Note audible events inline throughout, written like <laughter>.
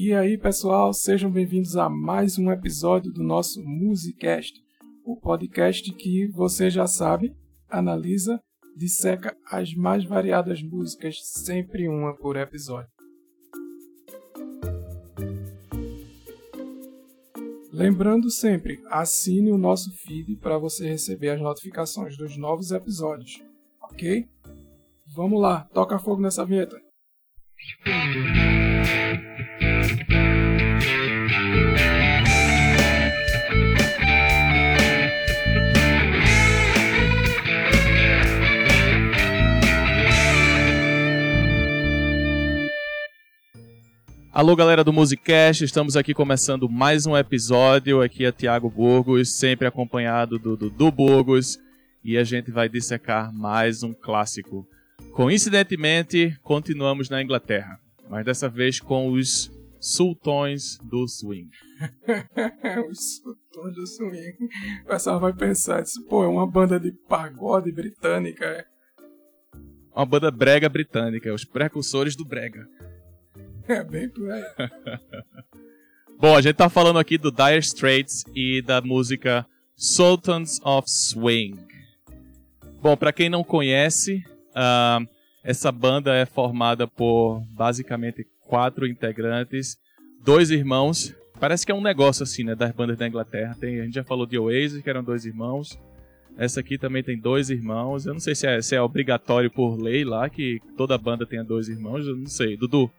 E aí, pessoal, sejam bem-vindos a mais um episódio do nosso Musicast, o podcast que você já sabe, analisa, disseca as mais variadas músicas, sempre uma por episódio. Lembrando sempre, assine o nosso feed para você receber as notificações dos novos episódios, ok? Vamos lá, toca fogo nessa vinheta. Alô, galera do Musicast, estamos aqui começando mais um episódio. Aqui é Tiago Burgos, sempre acompanhado do Dudu Burgos, e a gente vai dissecar mais um clássico. Coincidentemente, continuamos na Inglaterra, mas dessa vez com os Sultões do Swing. <laughs> Os Sultões do Swing. O pessoal vai pensar, isso, pô, é uma banda de pagode britânica, é? Uma banda brega britânica, os precursores do brega. É bem por. <laughs> Bom, a gente tá falando aqui do Dire Straits e da música Sultans of Swing. Bom, para quem não conhece, uh, essa banda é formada por basicamente quatro integrantes, dois irmãos. Parece que é um negócio assim, né, das bandas da Inglaterra. Tem, a gente já falou de Oasis, que eram dois irmãos. Essa aqui também tem dois irmãos. Eu não sei se é, se é obrigatório por lei lá que toda banda tenha dois irmãos. Eu não sei. Dudu,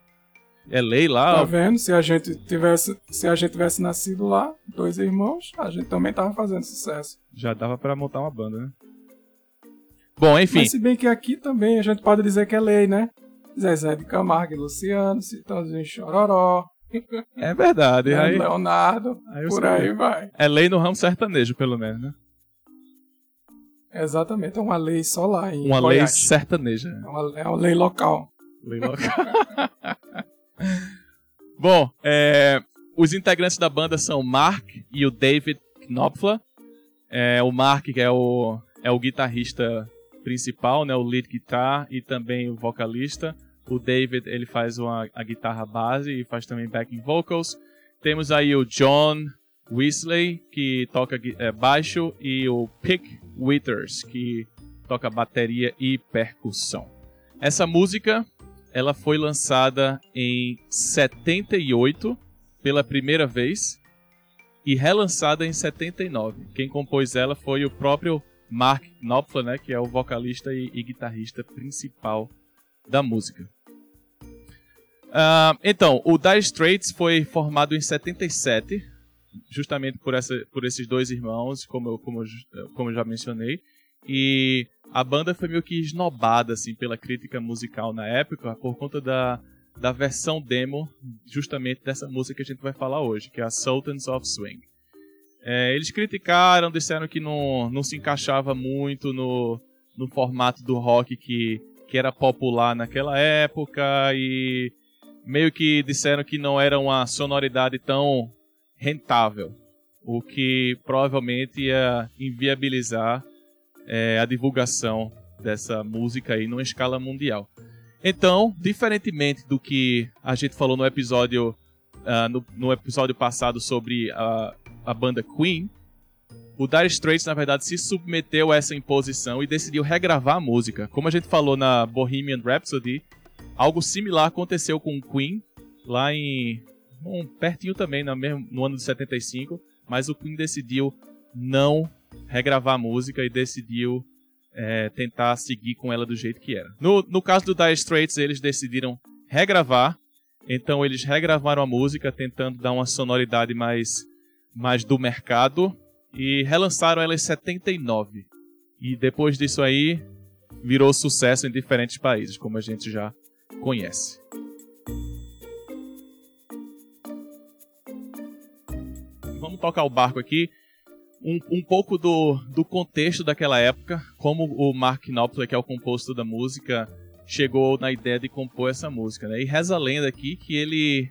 é lei lá. Tá vendo? Se a gente tivesse, se a gente tivesse nascido lá, dois irmãos, a gente também tava fazendo sucesso. Já dava para montar uma banda, né? Bom, enfim. Mas se bem que aqui também a gente pode dizer que é lei, né? Zezé de Camargo e Luciano, Citãozinho Chororó. <laughs> É verdade. <laughs> Né? Aí, Leonardo, aí por sei. aí vai. é lei no ramo sertanejo, pelo menos, né? Exatamente, é uma lei só lá em Uma lei Goiás. sertaneja. É uma, é uma lei local. Lei local. <laughs> <laughs> Bom, é, os integrantes da banda são o Mark e o David Knopfler. É, o Mark que é o, é o guitarrista principal, né, o lead guitar e também o vocalista. O David ele faz uma, a guitarra base e faz também backing vocals. Temos aí o John Weasley que toca é, baixo e o Pick Withers que toca bateria e percussão. Essa música ela foi lançada em 78 pela primeira vez e relançada em 79. Quem compôs ela foi o próprio Mark Knopfler, né, que é o vocalista e, e guitarrista principal da música. Ah, então, o Dire Straits foi formado em 77, justamente por, essa, por esses dois irmãos, como eu, como, eu, como eu já mencionei. E a banda foi meio que esnobada assim, pela crítica musical na época por conta da, da versão demo justamente dessa música que a gente vai falar hoje, que é a Sultans of Swing. É, eles criticaram, disseram que não, não se encaixava muito no, no formato do rock que, que era popular naquela época e meio que disseram que não era uma sonoridade tão rentável, o que provavelmente ia inviabilizar é, a divulgação dessa música aí numa escala mundial. Então, diferentemente do que a gente falou no episódio ah, no, no episódio passado sobre a, a banda Queen, o Dire Straits na verdade se submeteu a essa imposição e decidiu regravar a música. Como a gente falou na Bohemian Rhapsody, algo similar aconteceu com Queen lá em um, pertinho também no, no ano de 75, mas o Queen decidiu não regravar a música e decidiu é, tentar seguir com ela do jeito que era. No, no caso do Dire Straits, eles decidiram regravar, então eles regravaram a música tentando dar uma sonoridade mais, mais do mercado e relançaram ela em 79. E depois disso aí, virou sucesso em diferentes países, como a gente já conhece. Vamos tocar o barco aqui um, um pouco do, do contexto daquela época, como o Mark Knopfler, que é o compositor da música, chegou na ideia de compor essa música. Né? E reza a lenda aqui que ele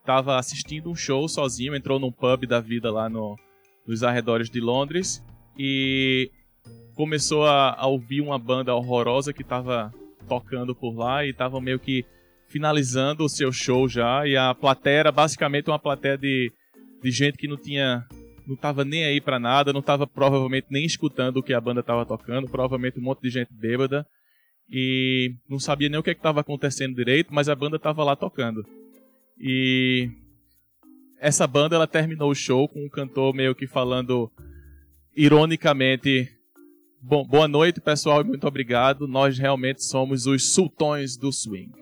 estava assistindo um show sozinho, entrou num pub da vida lá no, nos arredores de Londres e começou a, a ouvir uma banda horrorosa que estava tocando por lá e estava meio que finalizando o seu show já, e a plateia era basicamente uma plateia de, de gente que não tinha. Não tava nem aí para nada, não tava provavelmente nem escutando o que a banda tava tocando, provavelmente um monte de gente bêbada, e não sabia nem o que é estava acontecendo direito, mas a banda tava lá tocando. E essa banda ela terminou o show com um cantor meio que falando ironicamente Bom, boa noite, pessoal, e muito obrigado. Nós realmente somos os sultões do swing.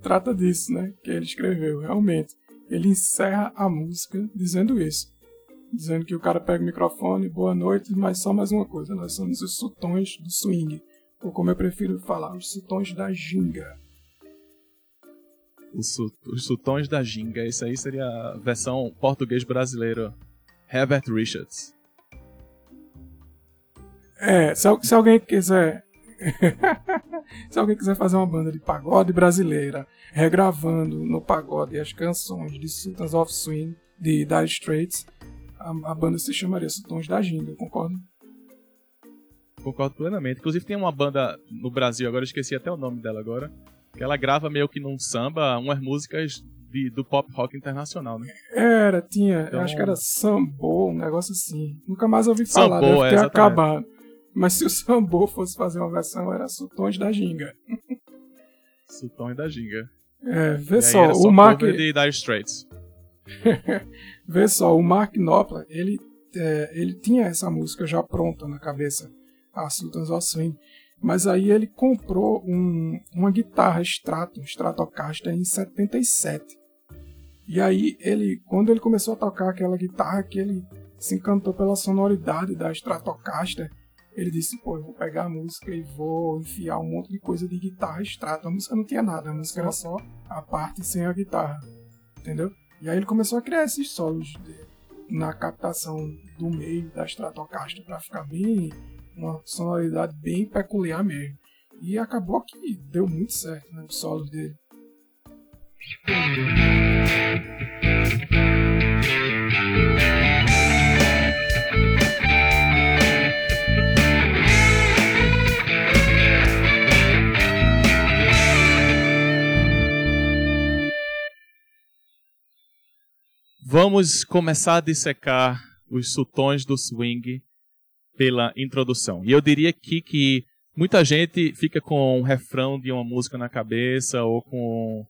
Trata disso, né? Que ele escreveu, realmente. Ele encerra a música dizendo isso. Dizendo que o cara pega o microfone, boa noite, mas só mais uma coisa: nós somos os sultões do swing. Ou como eu prefiro falar, os sultões da ginga. Os, su os sultões da ginga, isso aí seria a versão português brasileiro. Herbert Richards. É, se, se alguém quiser. <laughs> se alguém quiser fazer uma banda de pagode brasileira, regravando no pagode as canções de Sultans of Swing, de Dire Straits, a, a banda se chamaria Sultões da Ginga, concordo? Concordo plenamente. Inclusive tem uma banda no Brasil, agora eu esqueci até o nome dela agora, que ela grava meio que num samba umas músicas de, do pop rock internacional, né? Era, tinha, então... acho que era Sambo, um negócio assim. Nunca mais ouvi falar, Sambo, deve ter é, acabado. Mas se o Sambo fosse fazer uma versão, era Sultões da Ginga. Sultões da Ginga. É, vê e só, o Mark. De Dire Straits. <laughs> vê só, o Mark Knopfler, ele, é, ele tinha essa música já pronta na cabeça, a Sultans of Swing. Mas aí ele comprou um, uma guitarra Strato, um Stratocaster em 77. E aí ele, quando ele começou a tocar aquela guitarra que ele se encantou pela sonoridade da Stratocaster, ele disse, pô, eu vou pegar a música e vou enfiar um monte de coisa de guitarra extrato. A música não tinha nada, a música era só a parte sem a guitarra, entendeu? E aí ele começou a criar esses solos de, na captação do meio da Stratocaster para ficar bem, uma sonoridade bem peculiar mesmo. E acabou que deu muito certo, né, os solos dele. Vamos começar a dissecar os sultões do swing pela introdução. E eu diria aqui que muita gente fica com um refrão de uma música na cabeça ou com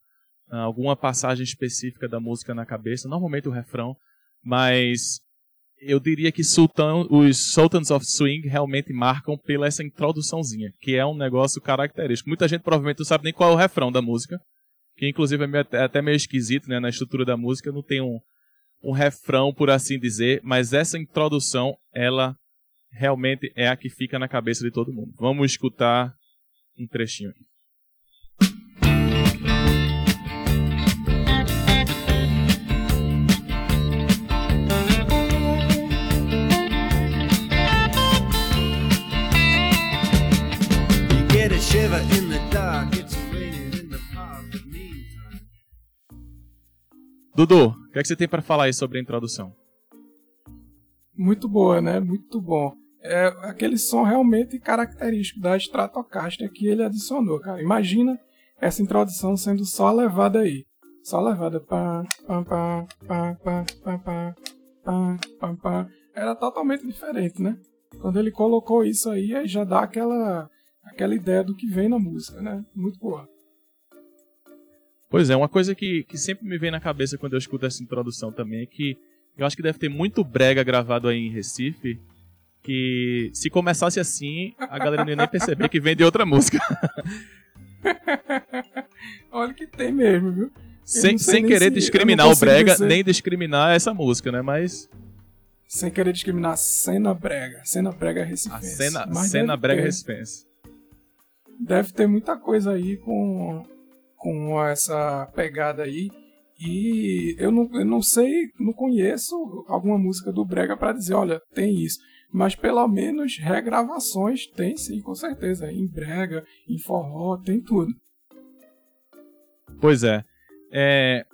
ah, alguma passagem específica da música na cabeça, normalmente o refrão, mas eu diria que Sultan, os Sultans of Swing realmente marcam pela essa introduçãozinha, que é um negócio característico. Muita gente provavelmente não sabe nem qual é o refrão da música, que inclusive é até meio esquisito, né, na estrutura da música, não tem um, um refrão, por assim dizer, mas essa introdução, ela realmente é a que fica na cabeça de todo mundo. Vamos escutar um trechinho aqui. Dudu, o que, é que você tem para falar aí sobre a introdução? Muito boa, né? Muito bom. É aquele som realmente característico da Stratocaster que ele adicionou, cara. Imagina essa introdução sendo só levada aí. Só levada. Era totalmente diferente, né? Quando ele colocou isso aí, aí já dá aquela, aquela ideia do que vem na música, né? Muito boa. Pois é, uma coisa que, que sempre me vem na cabeça quando eu escuto essa introdução também é que eu acho que deve ter muito brega gravado aí em Recife, que se começasse assim, a galera não ia nem perceber que vem de outra música. <laughs> Olha que tem mesmo, viu? sem, sem querer se, discriminar o brega, dizer... nem discriminar essa música, né? Mas... Sem querer discriminar cena brega. Cena brega recifense. A cena, cena brega ter, recifense. Deve ter muita coisa aí com com essa pegada aí. E eu não, eu não sei, não conheço alguma música do Brega para dizer, olha, tem isso. Mas pelo menos regravações tem sim, com certeza. Em Brega, em Forró, tem tudo. Pois é. é.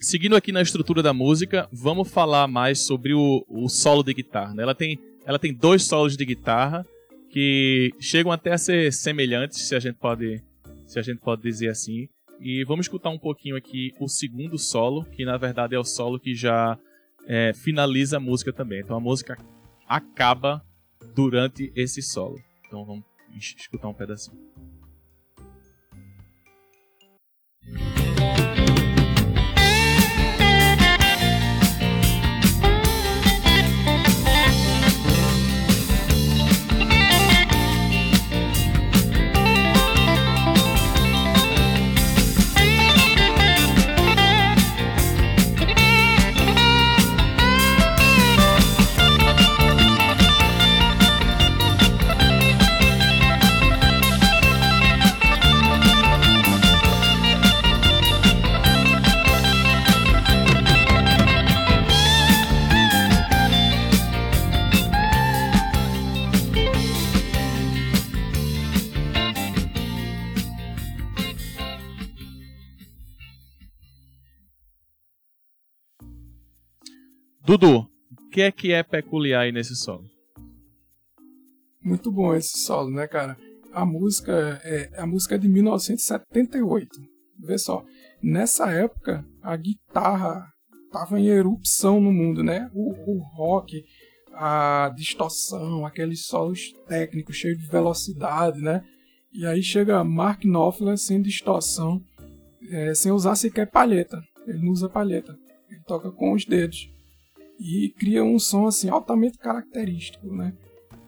Seguindo aqui na estrutura da música, vamos falar mais sobre o, o solo de guitarra. Né? Ela, tem, ela tem dois solos de guitarra que chegam até a ser semelhantes, se a gente pode se a gente pode dizer assim. E vamos escutar um pouquinho aqui o segundo solo, que na verdade é o solo que já é, finaliza a música também. Então a música acaba durante esse solo. Então vamos escutar um pedacinho. Dudu, o que é que é peculiar aí nesse solo? Muito bom esse solo, né, cara? A música é a música é de 1978. Vê só, nessa época a guitarra estava em erupção no mundo, né? O, o rock, a distorção, aqueles solos técnicos cheios de velocidade, né? E aí chega Mark Knopfler sem distorção, é, sem usar sequer palheta. Ele não usa palheta, ele toca com os dedos e cria um som assim altamente característico, né?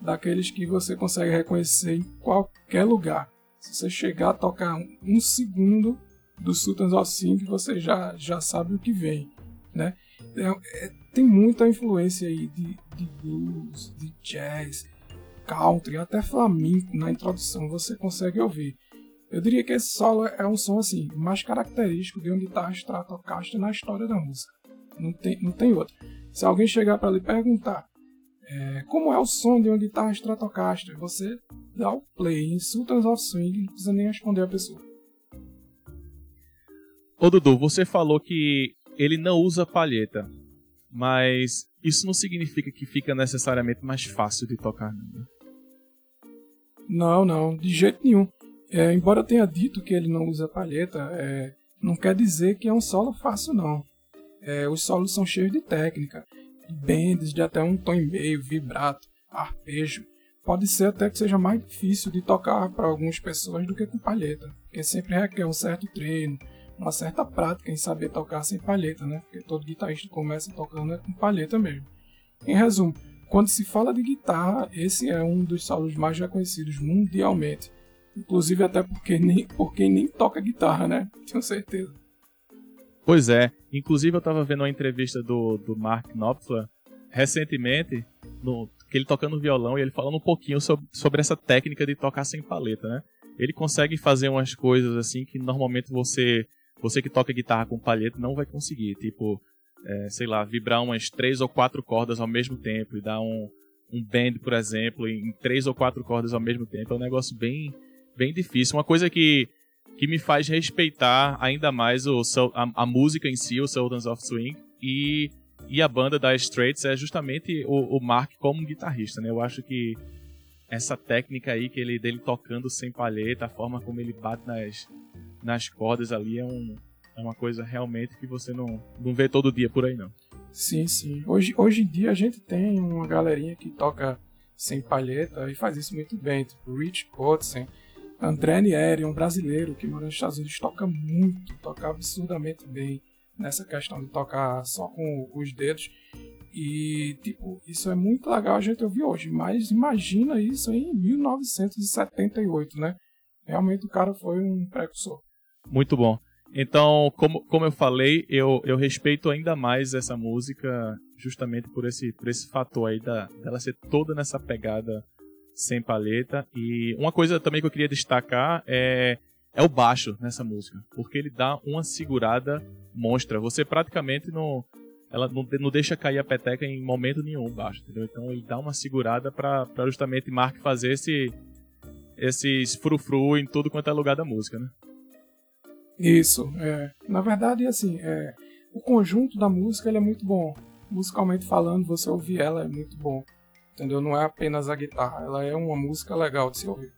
Daqueles que você consegue reconhecer em qualquer lugar. Se você chegar a tocar um segundo do Sultans of Swing, você já, já sabe o que vem, né? É, é, tem muita influência aí de, de blues, de jazz, country, até flamenco na introdução você consegue ouvir. Eu diria que esse solo é um som assim mais característico de uma guitarra Stratocaster na história da música. Não tem, não tem outro. Se alguém chegar para lhe perguntar é, como é o som de uma guitarra Stratocaster, você dá o play em Sultans of Swing, não precisa nem responder a pessoa. Ô Dudu, você falou que ele não usa palheta, mas isso não significa que fica necessariamente mais fácil de tocar, né? Não, não, de jeito nenhum. É, embora eu tenha dito que ele não usa palheta, é, não quer dizer que é um solo fácil, não. É, os solos são cheios de técnica, de bends de até um tom e meio, vibrato, arpejo. Pode ser até que seja mais difícil de tocar para algumas pessoas do que com palheta, porque sempre requer um certo treino, uma certa prática em saber tocar sem palheta, né? Porque todo guitarrista começa tocando com palheta mesmo. Em resumo, quando se fala de guitarra, esse é um dos solos mais reconhecidos mundialmente. Inclusive até porque nem, por quem nem toca guitarra, né? Tenho certeza. Pois é. Inclusive, eu estava vendo uma entrevista do, do Mark Knopfler recentemente, no, que ele tocando violão e ele falando um pouquinho sobre, sobre essa técnica de tocar sem paleta, né? Ele consegue fazer umas coisas assim que normalmente você você que toca guitarra com palheta não vai conseguir. Tipo, é, sei lá, vibrar umas três ou quatro cordas ao mesmo tempo e dar um, um bend, por exemplo, em três ou quatro cordas ao mesmo tempo. É um negócio bem, bem difícil. Uma coisa que que me faz respeitar ainda mais o, a, a música em si, o Sultans of Swing, e, e a banda da Straits é justamente o, o Mark como guitarrista, né? Eu acho que essa técnica aí que ele dele tocando sem palheta, a forma como ele bate nas, nas cordas ali é, um, é uma coisa realmente que você não, não vê todo dia por aí não. Sim, sim. Hoje, hoje em dia a gente tem uma galerinha que toca sem palheta e faz isso muito bem, tipo Rich Kotzen, André Nieri, um brasileiro que mora nos Estados Unidos, toca muito, toca absurdamente bem nessa questão de tocar só com os dedos. E, tipo, isso é muito legal a gente ouvir hoje, mas imagina isso em 1978, né? Realmente o cara foi um precursor. Muito bom. Então, como, como eu falei, eu, eu respeito ainda mais essa música justamente por esse, por esse fator aí da, dela ser toda nessa pegada sem palheta. E uma coisa também que eu queria destacar é, é o baixo nessa música, porque ele dá uma segurada monstra. Você praticamente não, ela não, não deixa cair a peteca em momento nenhum baixo, entendeu? Então ele dá uma segurada para justamente Mark fazer esse esses frufru em tudo quanto é lugar da música, né? Isso, é. Na verdade, assim, é, o conjunto da música ele é muito bom. Musicalmente falando, você ouvir ela é muito bom entendeu? Não é apenas a guitarra, ela é uma música legal de se ouvir.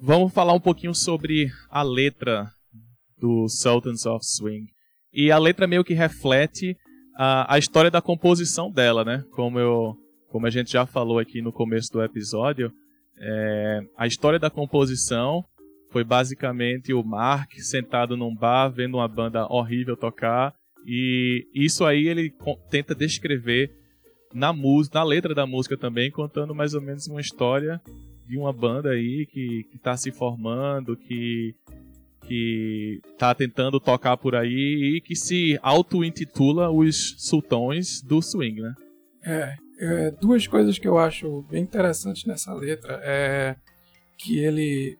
Vamos falar um pouquinho sobre a letra do Sultans of Swing. E a letra meio que reflete a, a história da composição dela, né? Como, eu, como a gente já falou aqui no começo do episódio, é, a história da composição foi basicamente o Mark sentado num bar vendo uma banda horrível tocar e isso aí ele tenta descrever na música, na letra da música também, contando mais ou menos uma história de uma banda aí que está se formando, que que tá tentando tocar por aí e que se auto-intitula os sultões do swing, né? É, é, duas coisas que eu acho bem interessantes nessa letra é que ele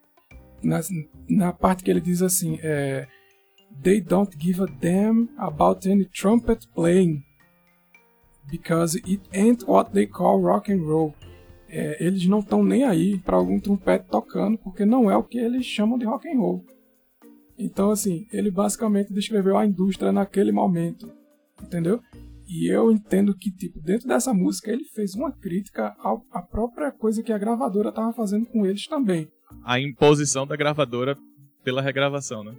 na, na parte que ele diz assim é they don't give a damn about any trumpet playing because it ain't what they call rock and roll é, eles não estão nem aí para algum trompete tocando porque não é o que eles chamam de rock and roll então, assim, ele basicamente descreveu a indústria naquele momento, entendeu? E eu entendo que, tipo, dentro dessa música ele fez uma crítica à própria coisa que a gravadora estava fazendo com eles também. A imposição da gravadora pela regravação, né?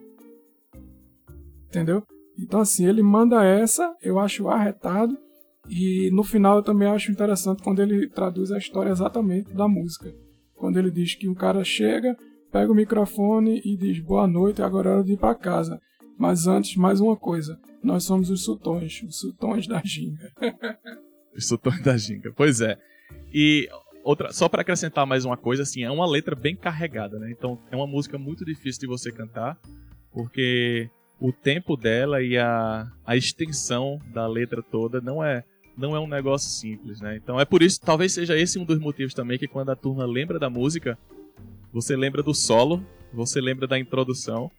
Entendeu? Então, assim, ele manda essa, eu acho arretado, e no final eu também acho interessante quando ele traduz a história exatamente da música. Quando ele diz que um cara chega, pega o microfone e diz boa noite, agora é hora de ir para casa. Mas antes, mais uma coisa. Nós somos os sultões, os sultões da ginga. <laughs> os sultões da ginga, pois é. E outra, só para acrescentar mais uma coisa, assim, é uma letra bem carregada, né? Então é uma música muito difícil de você cantar, porque o tempo dela e a, a extensão da letra toda não é não é um negócio simples, né? Então é por isso, talvez seja esse um dos motivos também que quando a turma lembra da música, você lembra do solo, você lembra da introdução,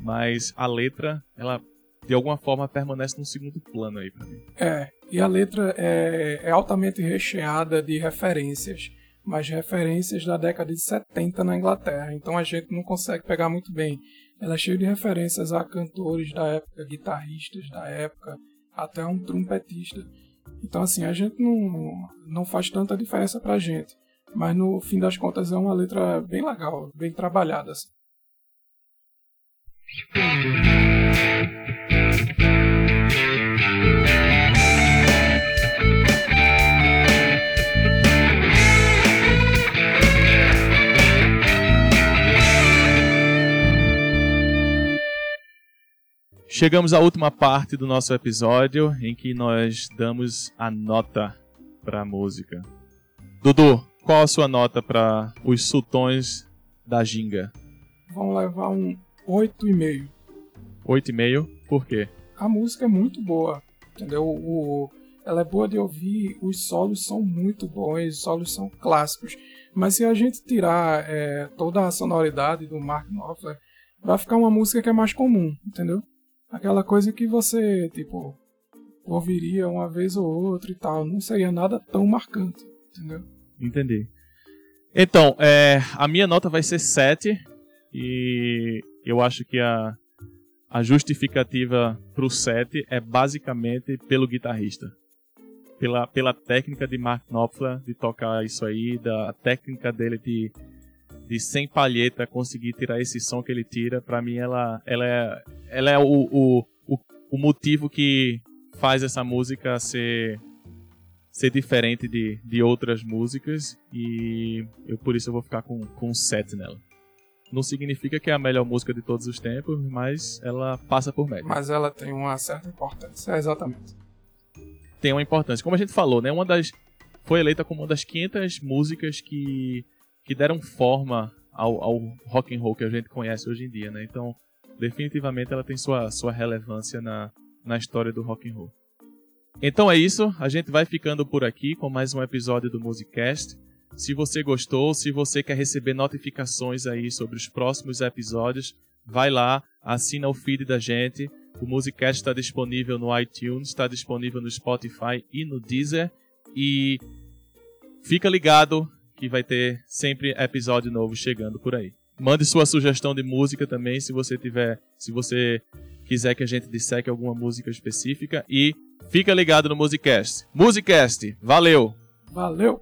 mas a letra, ela de alguma forma permanece num segundo plano aí pra mim. É, e a letra é, é altamente recheada de referências, mas referências da década de 70 na Inglaterra, então a gente não consegue pegar muito bem. Ela é cheia de referências a cantores da época, guitarristas da época, até um trompetista. Então, assim, a gente não, não faz tanta diferença pra gente. Mas no fim das contas é uma letra bem legal, bem trabalhada. Assim. Chegamos à última parte do nosso episódio em que nós damos a nota para a música. Dudu, qual a sua nota para os sultões da ginga? Vão levar um 8,5. 8,5? Por quê? A música é muito boa, entendeu? O, ela é boa de ouvir, os solos são muito bons, os solos são clássicos. Mas se a gente tirar é, toda a sonoridade do Mark Knopfler, vai ficar uma música que é mais comum, entendeu? Aquela coisa que você, tipo, ouviria uma vez ou outra e tal. Não seria nada tão marcante, entendeu? Entendi. Então, é, a minha nota vai ser 7 e eu acho que a, a justificativa pro 7 é basicamente pelo guitarrista. Pela, pela técnica de Mark Knopfler de tocar isso aí, da técnica dele de, de sem palheta conseguir tirar esse som que ele tira, pra mim ela, ela é, ela é o, o, o, o motivo que faz essa música ser ser diferente de, de outras músicas e eu por isso eu vou ficar com, com 7 nela. Não significa que é a melhor música de todos os tempos, mas ela passa por média. Mas ela tem uma certa importância, é exatamente. Tem uma importância. Como a gente falou, né, uma das foi eleita como uma das 500 músicas que, que deram forma ao, ao rock and roll que a gente conhece hoje em dia, né? Então, definitivamente ela tem sua, sua relevância na, na história do rock and roll. Então é isso, a gente vai ficando por aqui com mais um episódio do Musicast. Se você gostou, se você quer receber notificações aí sobre os próximos episódios, vai lá, assina o feed da gente. O Musicast está disponível no iTunes, está disponível no Spotify e no Deezer. E fica ligado que vai ter sempre episódio novo chegando por aí. Mande sua sugestão de música também, se você tiver, se você quiser que a gente disseque alguma música específica e Fica ligado no Musicast. Musicast, valeu! Valeu!